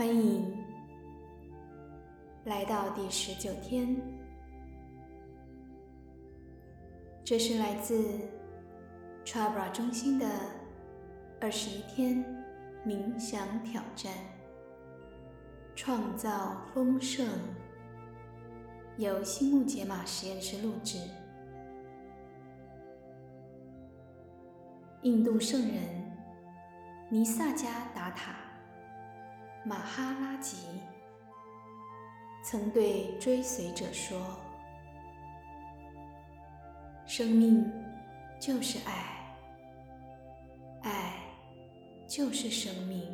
欢迎来到第十九天。这是来自 Trabra 中心的二十一天冥想挑战，创造丰盛，由新木解码实验室录制。印度圣人尼萨加达塔马哈拉吉曾对追随者说：“生命就是爱，爱就是生命。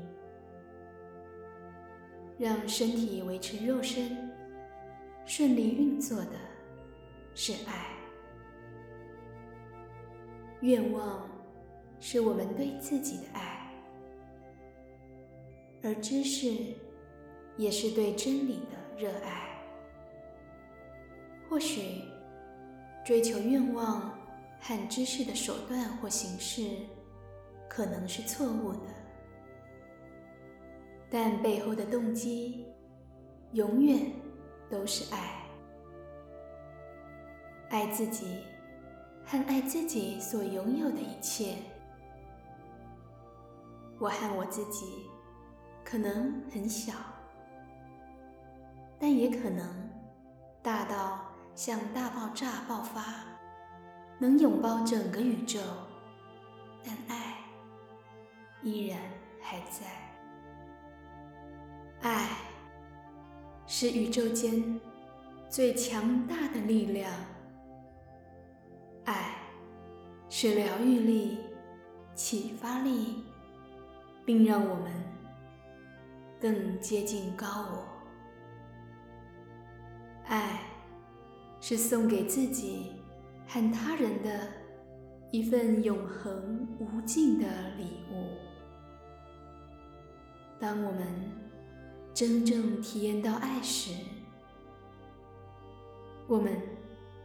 让身体维持肉身顺利运作的是爱。愿望。”是我们对自己的爱，而知识也是对真理的热爱。或许追求愿望和知识的手段或形式可能是错误的，但背后的动机永远都是爱，爱自己和爱自己所拥有的一切。我和我自己可能很小，但也可能大到像大爆炸爆发，能拥抱整个宇宙。但爱依然还在。爱是宇宙间最强大的力量。爱是疗愈力、启发力。并让我们更接近高我。爱是送给自己和他人的一份永恒无尽的礼物。当我们真正体验到爱时，我们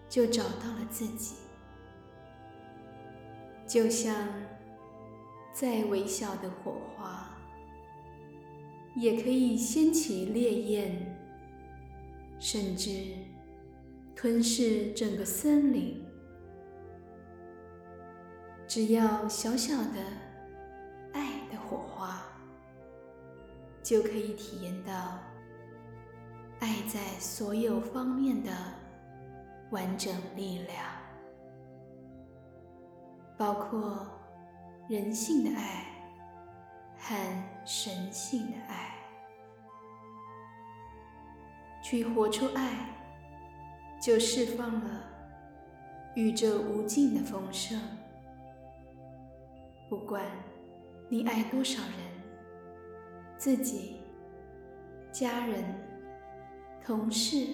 就找到了自己，就像。再微小的火花，也可以掀起烈焰，甚至吞噬整个森林。只要小小的爱的火花，就可以体验到爱在所有方面的完整力量，包括。人性的爱和神性的爱，去活出爱，就释放了宇宙无尽的丰盛。不管你爱多少人，自己、家人、同事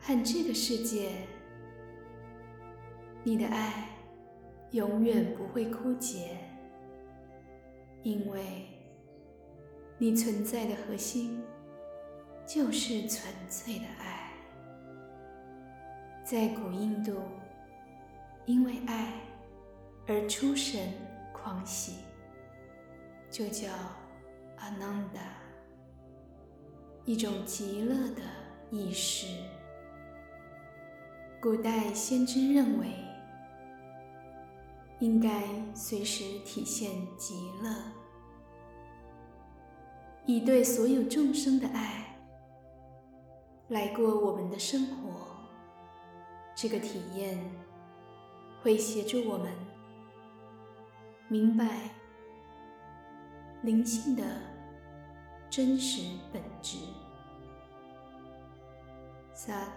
和这个世界，你的爱。永远不会枯竭，因为你存在的核心就是纯粹的爱。在古印度，因为爱而出神狂喜，就叫阿南达，一种极乐的意识。古代先知认为。应该随时体现极乐，以对所有众生的爱来过我们的生活。这个体验会协助我们明白灵性的真实本质。Sat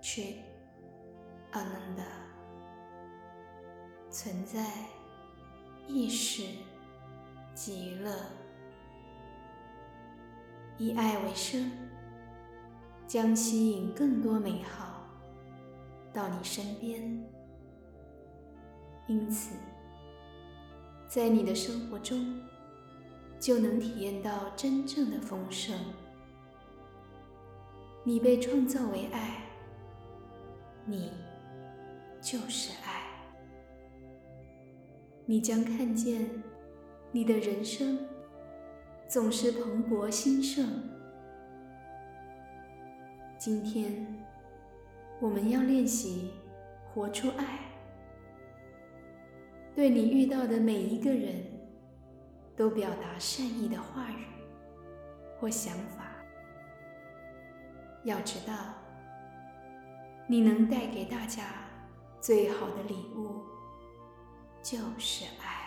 Chit Ananda。存在意识极乐，以爱为生，将吸引更多美好到你身边。因此，在你的生活中就能体验到真正的丰盛。你被创造为爱，你就是爱。你将看见你的人生总是蓬勃兴盛。今天，我们要练习活出爱，对你遇到的每一个人都表达善意的话语或想法。要知道，你能带给大家最好的礼物就是爱。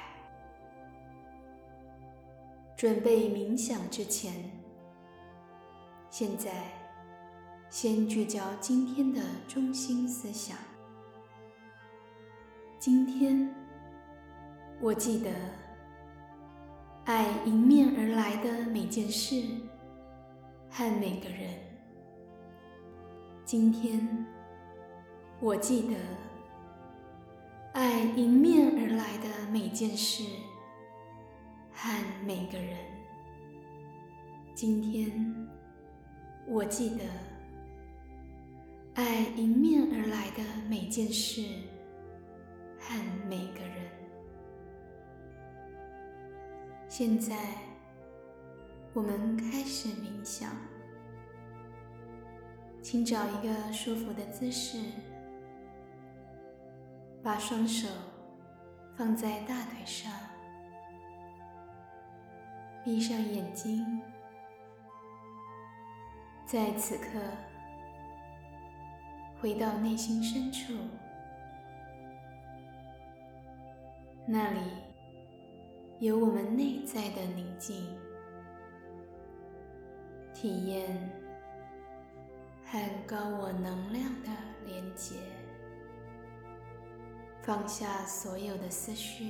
准备冥想之前，现在先聚焦今天的中心思想。今天，我记得爱迎面而来的每件事和每个人。今天，我记得爱迎面件事。和每个人。今天，我记得爱迎面而来的每件事和每个人。现在，我们开始冥想，请找一个舒服的姿势，把双手放在大腿上。闭上眼睛，在此刻回到内心深处，那里有我们内在的宁静，体验和高我能量的连接，放下所有的思绪。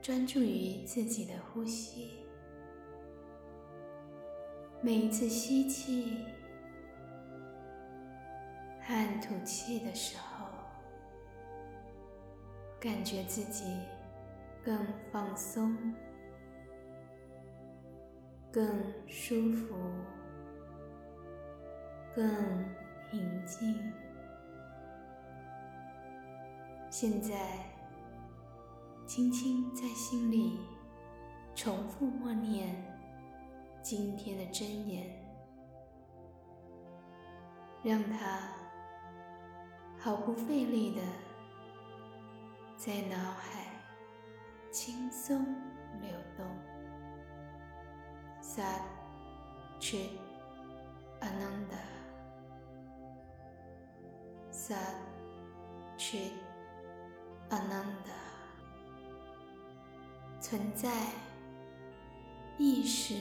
专注于自己的呼吸，每一次吸气和吐气的时候，感觉自己更放松、更舒服、更平静。现在。轻轻在心里重复默念今天的真言，让它毫不费力的在脑海轻松流动。Sat Chit Ananda，Sat Chit Ananda。存在意识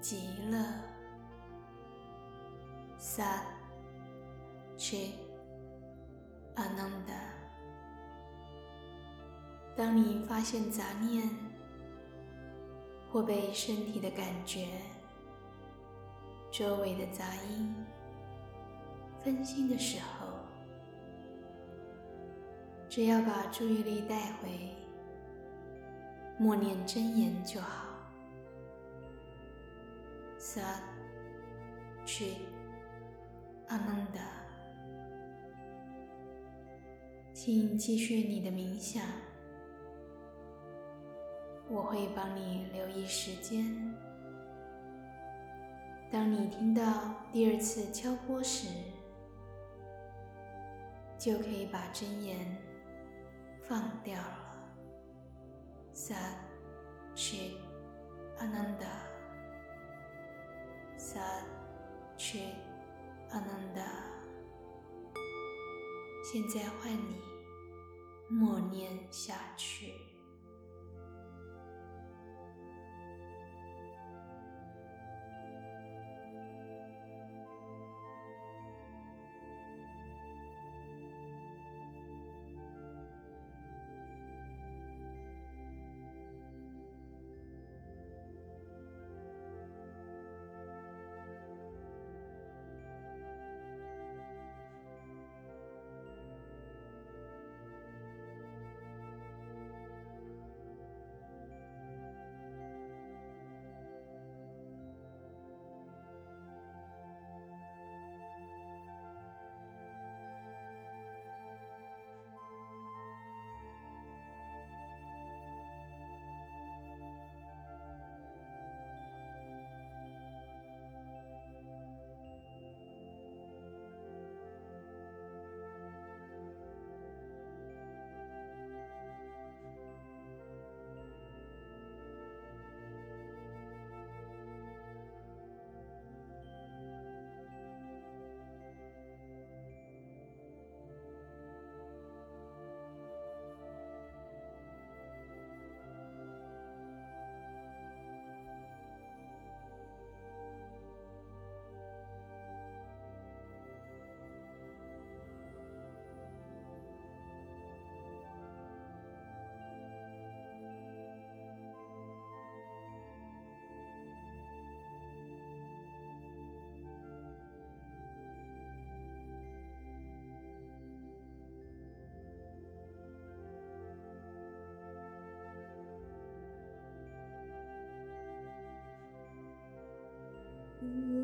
极乐萨切阿南达。当你发现杂念或被身体的感觉、周围的杂音分心的时候，只要把注意力带回。默念真言就好。Sat Chit Ananda，请继续你的冥想，我会帮你留意时间。当你听到第二次敲钵时，就可以把真言放掉了。Sat Chit Ananda Sat Chit Ananda，现在换你默念下去。Oh.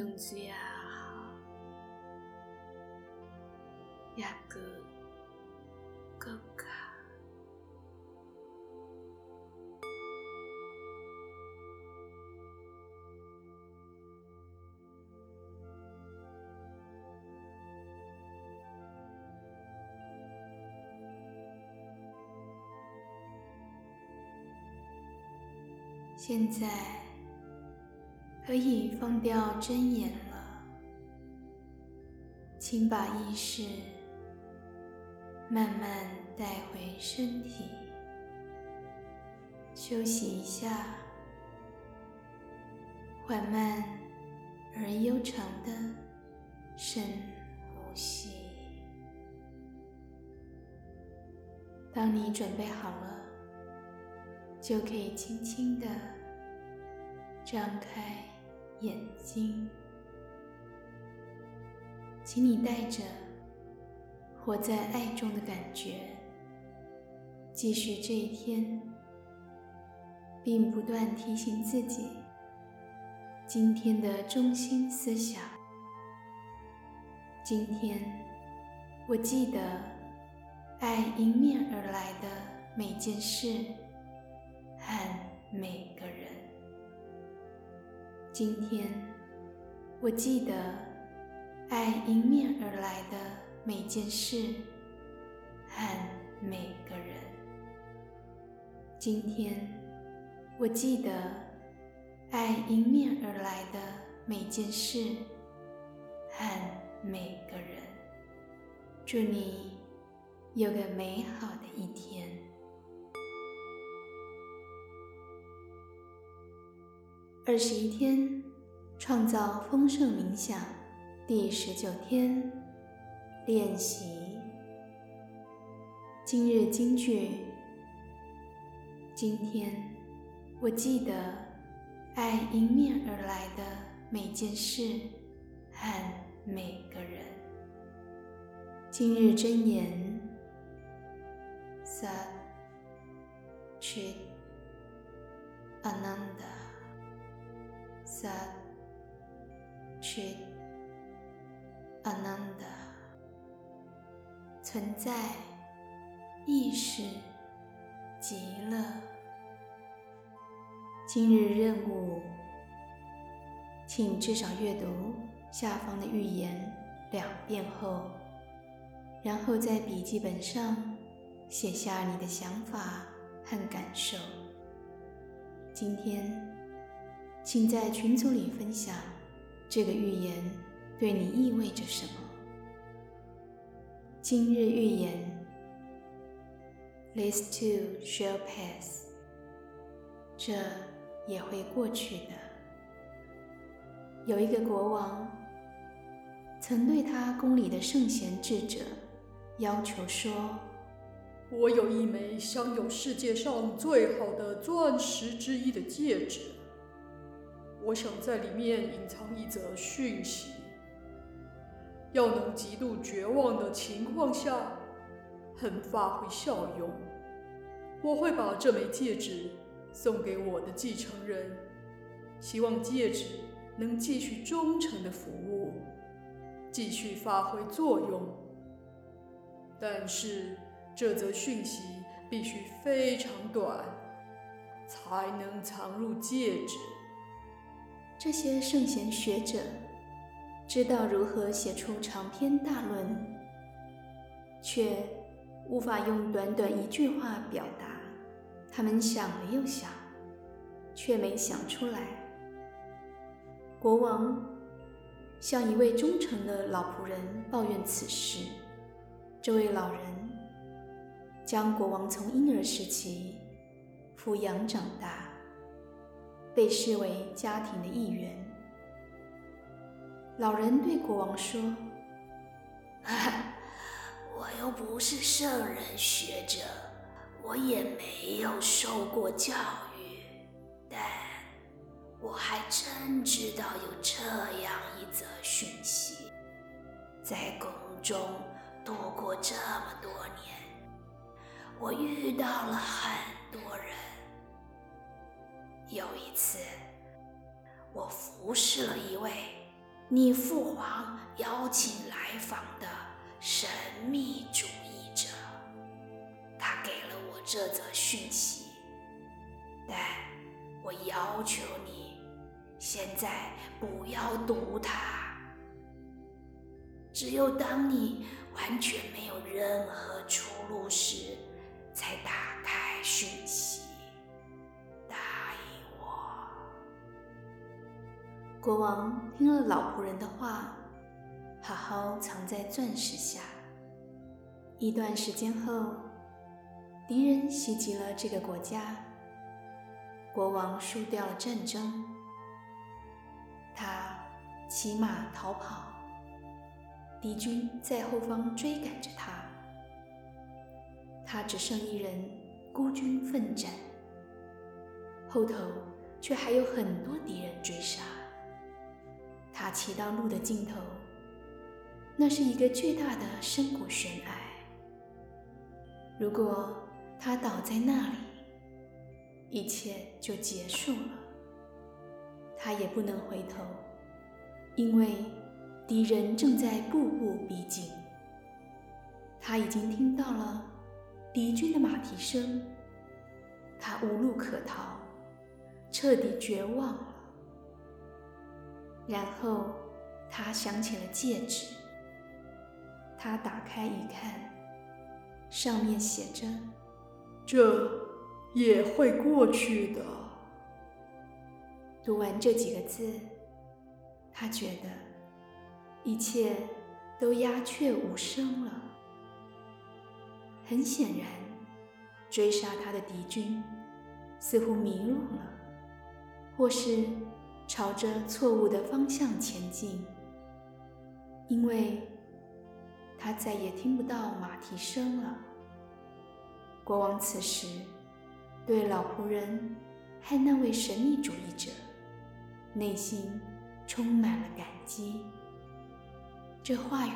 中央，雅各，哥哥，现在。可以放掉睁眼了，请把意识慢慢带回身体，休息一下，缓慢而悠长的深呼吸。当你准备好了。就可以轻轻的张开眼睛，请你带着活在爱中的感觉，继续这一天，并不断提醒自己今天的中心思想。今天，我记得爱迎面而来的每件事。和每个人。今天，我记得爱迎面而来的每件事和每个人。今天，我记得爱迎面而来的每件事和每个人。祝你有个美好的一天。二十一天创造丰盛冥想第十九天练习。今日金句：今天我记得爱迎面而来的每件事和每个人。今日真言：Sat Chit Ananda。Sat Chit Ananda 存在意识极乐。今日任务，请至少阅读下方的预言两遍后，然后在笔记本上写下你的想法和感受。今天。请在群组里分享这个预言对你意味着什么。今日预言：This too shall pass。这也会过去的。有一个国王曾对他宫里的圣贤智者要求说：“我有一枚镶有世界上最好的钻石之一的戒指，我想在里面隐藏一则讯息。要能极度绝望的情况下，很发挥效用。我会把这枚戒指送给我的继承人，希望戒指能继续忠诚的服务，继续发挥作用。但是。这则讯息必须非常短，才能藏入戒指。这些圣贤学者知道如何写出长篇大论，却无法用短短一句话表达。他们想了又想，却没想出来。国王向一位忠诚的老仆人抱怨此事，这位老人。将国王从婴儿时期抚养长大，被视为家庭的一员。老人对国王说：“我又不是圣人学者，我也没有受过教育，但我还真知道有这样一则讯息：在宫中度过这么多年。”我遇到了很多人。有一次，我服侍了一位你父皇邀请来访的神秘主义者，他给了我这则讯息，但我要求你现在不要读它，只有当你完全没有任何出路时。才打开讯息，国王听了老仆人的话，好好藏在钻石下。一段时间后，敌人袭击了这个国家，国王输掉了战争，他骑马逃跑，敌军在后方追赶着他。他只剩一人，孤军奋战，后头却还有很多敌人追杀。他骑到路的尽头，那是一个巨大的深谷悬崖。如果他倒在那里，一切就结束了。他也不能回头，因为敌人正在步步逼近。他已经听到了。敌军的马蹄声，他无路可逃，彻底绝望。然后他想起了戒指，他打开一看，上面写着：“这也会过去的。”读完这几个字，他觉得一切都鸦雀无声了。很显然，追杀他的敌军似乎迷路了，或是朝着错误的方向前进，因为他再也听不到马蹄声了。国王此时对老仆人和那位神秘主义者内心充满了感激。这话语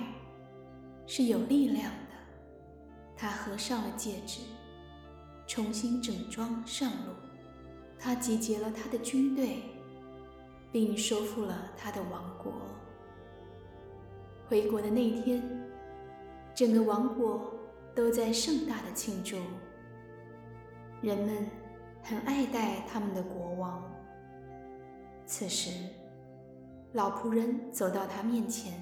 是有力量的。他合上了戒指，重新整装上路。他集结了他的军队，并收复了他的王国。回国的那天，整个王国都在盛大的庆祝。人们很爱戴他们的国王。此时，老仆人走到他面前，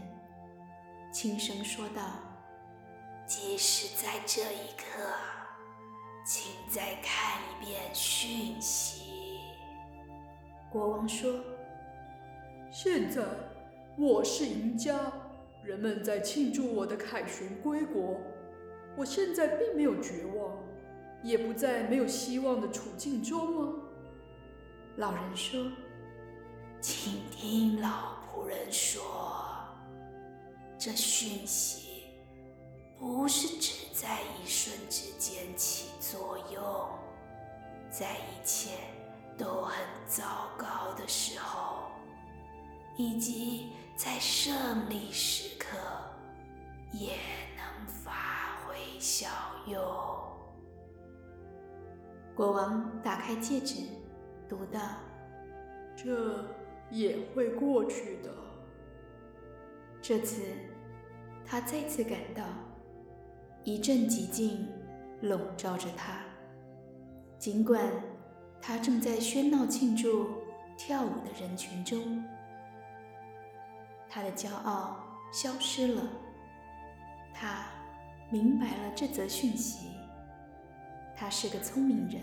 轻声说道。即使在这一刻，请再看一遍讯息。国王说：“现在我是赢家，人们在庆祝我的凯旋归国。我现在并没有绝望，也不在没有希望的处境中啊。”老人说：“请听老仆人说，这讯息。”不是只在一瞬之间起作用，在一切都很糟糕的时候，以及在胜利时刻，也能发挥效用。国王打开戒指，读道：“这也会过去的。”这次，他再次感到一阵寂静笼罩着他。尽管他正在喧闹庆祝、跳舞的人群中，他的骄傲消失了。他明白了这则讯息。他是个聪明人。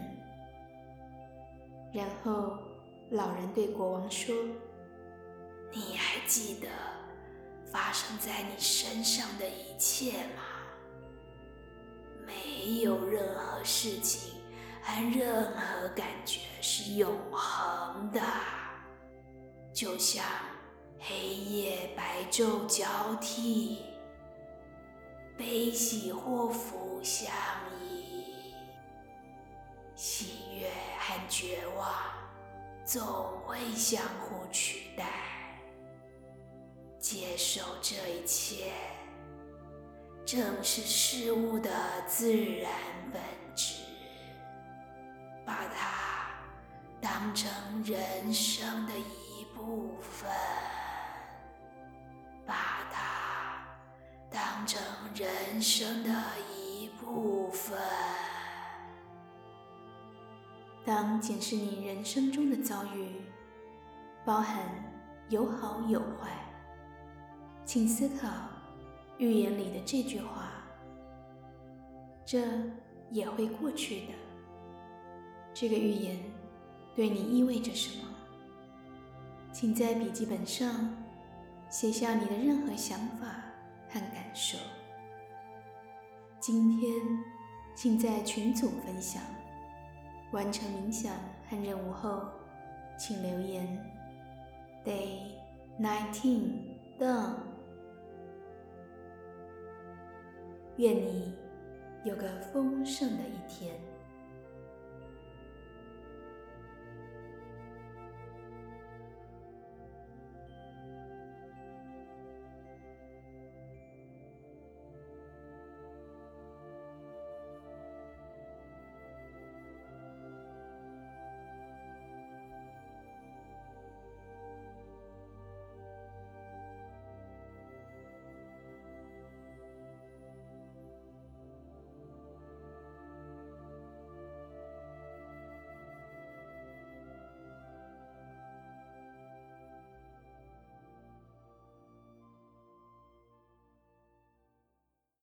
然后，老人对国王说：“你还记得？”发生在你身上的一切吗？没有任何事情和任何感觉是永恒的，就像黑夜白昼交替，悲喜祸福相依，喜悦和绝望总会相互取代。接受这一切，正是事物的自然本质。把它当成人生的一部分，把它当成人生的一部分。当检视你人生中的遭遇，包含有好有坏。请思考预言里的这句话：“这也会过去的。”这个预言对你意味着什么？请在笔记本上写下你的任何想法和感受。今天，请在群组分享。完成冥想和任务后，请留言。Day nineteen done。愿你有个丰盛的一天。